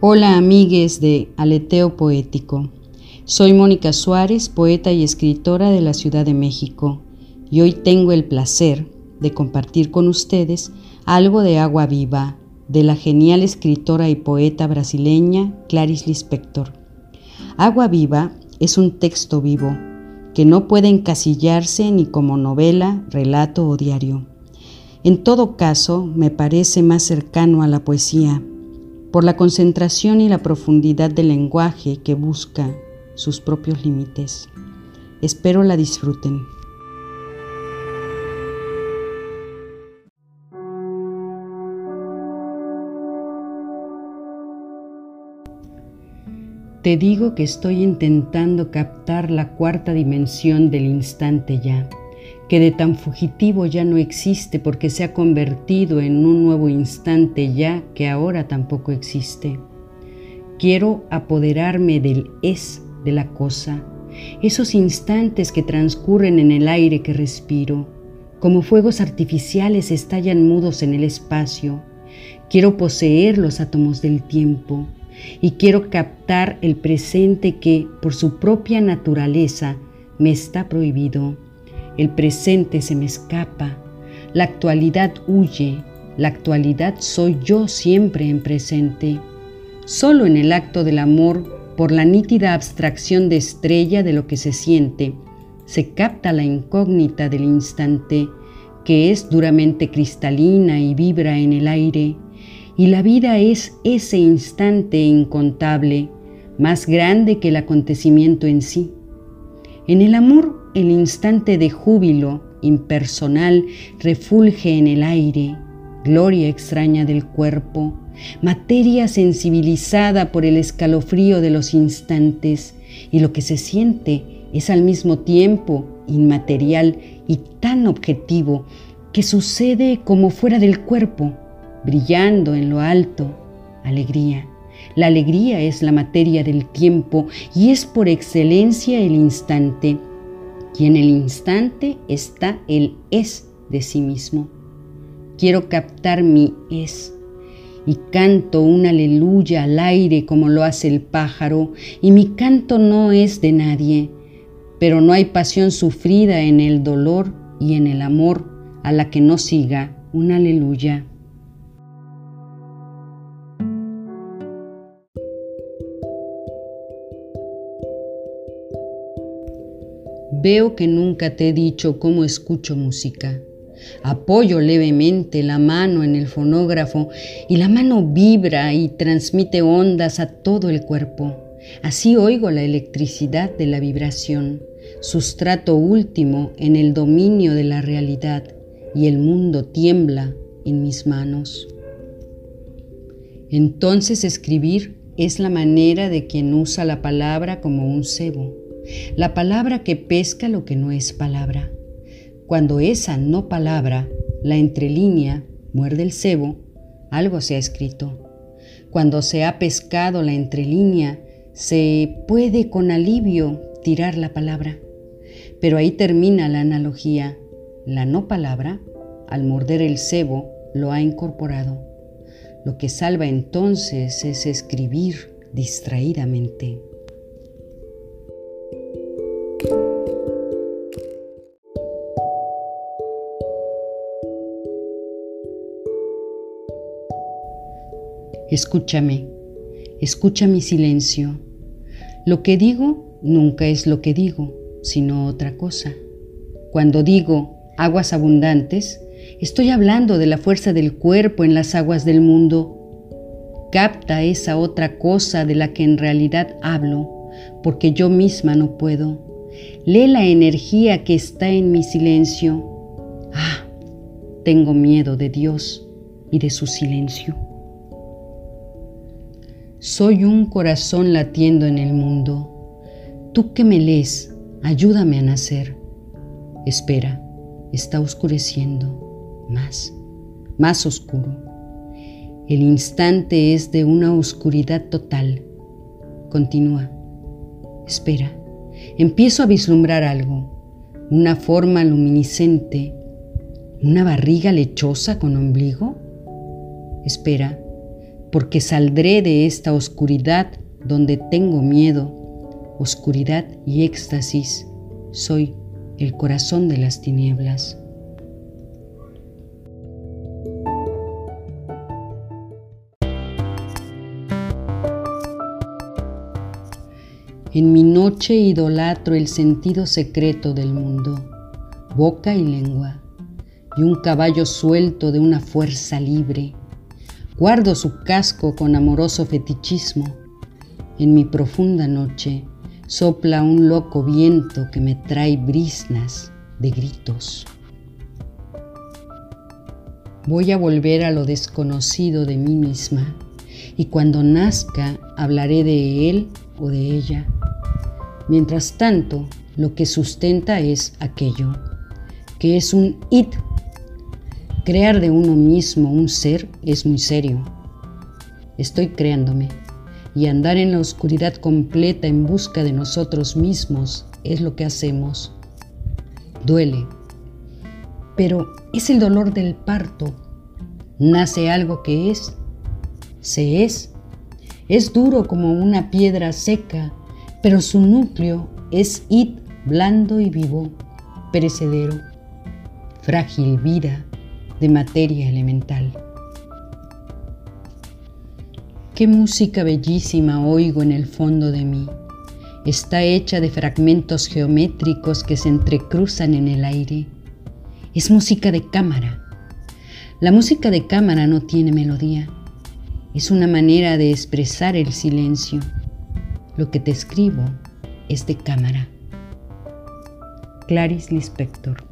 Hola amigues de Aleteo Poético. Soy Mónica Suárez, poeta y escritora de la Ciudad de México, y hoy tengo el placer de compartir con ustedes algo de agua viva de la genial escritora y poeta brasileña Clarice Lispector. Agua viva es un texto vivo que no puede encasillarse ni como novela, relato o diario. En todo caso, me parece más cercano a la poesía, por la concentración y la profundidad del lenguaje que busca sus propios límites. Espero la disfruten. Te digo que estoy intentando captar la cuarta dimensión del instante ya, que de tan fugitivo ya no existe porque se ha convertido en un nuevo instante ya que ahora tampoco existe. Quiero apoderarme del es de la cosa, esos instantes que transcurren en el aire que respiro, como fuegos artificiales estallan mudos en el espacio. Quiero poseer los átomos del tiempo y quiero captar el presente que, por su propia naturaleza, me está prohibido. El presente se me escapa, la actualidad huye, la actualidad soy yo siempre en presente. Solo en el acto del amor, por la nítida abstracción de estrella de lo que se siente, se capta la incógnita del instante, que es duramente cristalina y vibra en el aire y la vida es ese instante incontable, más grande que el acontecimiento en sí. En el amor, el instante de júbilo impersonal refulge en el aire, gloria extraña del cuerpo, materia sensibilizada por el escalofrío de los instantes, y lo que se siente es al mismo tiempo inmaterial y tan objetivo que sucede como fuera del cuerpo brillando en lo alto, alegría. La alegría es la materia del tiempo y es por excelencia el instante. Y en el instante está el es de sí mismo. Quiero captar mi es y canto un aleluya al aire como lo hace el pájaro, y mi canto no es de nadie, pero no hay pasión sufrida en el dolor y en el amor a la que no siga un aleluya. Veo que nunca te he dicho cómo escucho música. Apoyo levemente la mano en el fonógrafo y la mano vibra y transmite ondas a todo el cuerpo. Así oigo la electricidad de la vibración, sustrato último en el dominio de la realidad y el mundo tiembla en mis manos. Entonces escribir es la manera de quien usa la palabra como un cebo la palabra que pesca lo que no es palabra. Cuando esa no palabra, la entrelínea, muerde el cebo, algo se ha escrito. Cuando se ha pescado la entrelínea, se puede con alivio tirar la palabra. Pero ahí termina la analogía. La no palabra, al morder el cebo, lo ha incorporado. Lo que salva entonces es escribir distraídamente. Escúchame, escucha mi silencio. Lo que digo nunca es lo que digo, sino otra cosa. Cuando digo aguas abundantes, estoy hablando de la fuerza del cuerpo en las aguas del mundo. Capta esa otra cosa de la que en realidad hablo, porque yo misma no puedo. Lee la energía que está en mi silencio. Ah, tengo miedo de Dios y de su silencio. Soy un corazón latiendo en el mundo. Tú que me lees, ayúdame a nacer. Espera, está oscureciendo. Más, más oscuro. El instante es de una oscuridad total. Continúa. Espera. Empiezo a vislumbrar algo. Una forma luminiscente. ¿Una barriga lechosa con ombligo? Espera porque saldré de esta oscuridad donde tengo miedo, oscuridad y éxtasis. Soy el corazón de las tinieblas. En mi noche idolatro el sentido secreto del mundo, boca y lengua, y un caballo suelto de una fuerza libre. Guardo su casco con amoroso fetichismo. En mi profunda noche sopla un loco viento que me trae brisnas de gritos. Voy a volver a lo desconocido de mí misma y cuando nazca hablaré de él o de ella Mientras tanto, lo que sustenta es aquello, que es un it. Crear de uno mismo un ser es muy serio. Estoy creándome y andar en la oscuridad completa en busca de nosotros mismos es lo que hacemos. Duele, pero es el dolor del parto. Nace algo que es, se es. Es duro como una piedra seca pero su núcleo es id blando y vivo, perecedero, frágil vida de materia elemental. Qué música bellísima oigo en el fondo de mí. Está hecha de fragmentos geométricos que se entrecruzan en el aire. Es música de cámara. La música de cámara no tiene melodía. Es una manera de expresar el silencio lo que te escribo es de cámara. Clarice Lispector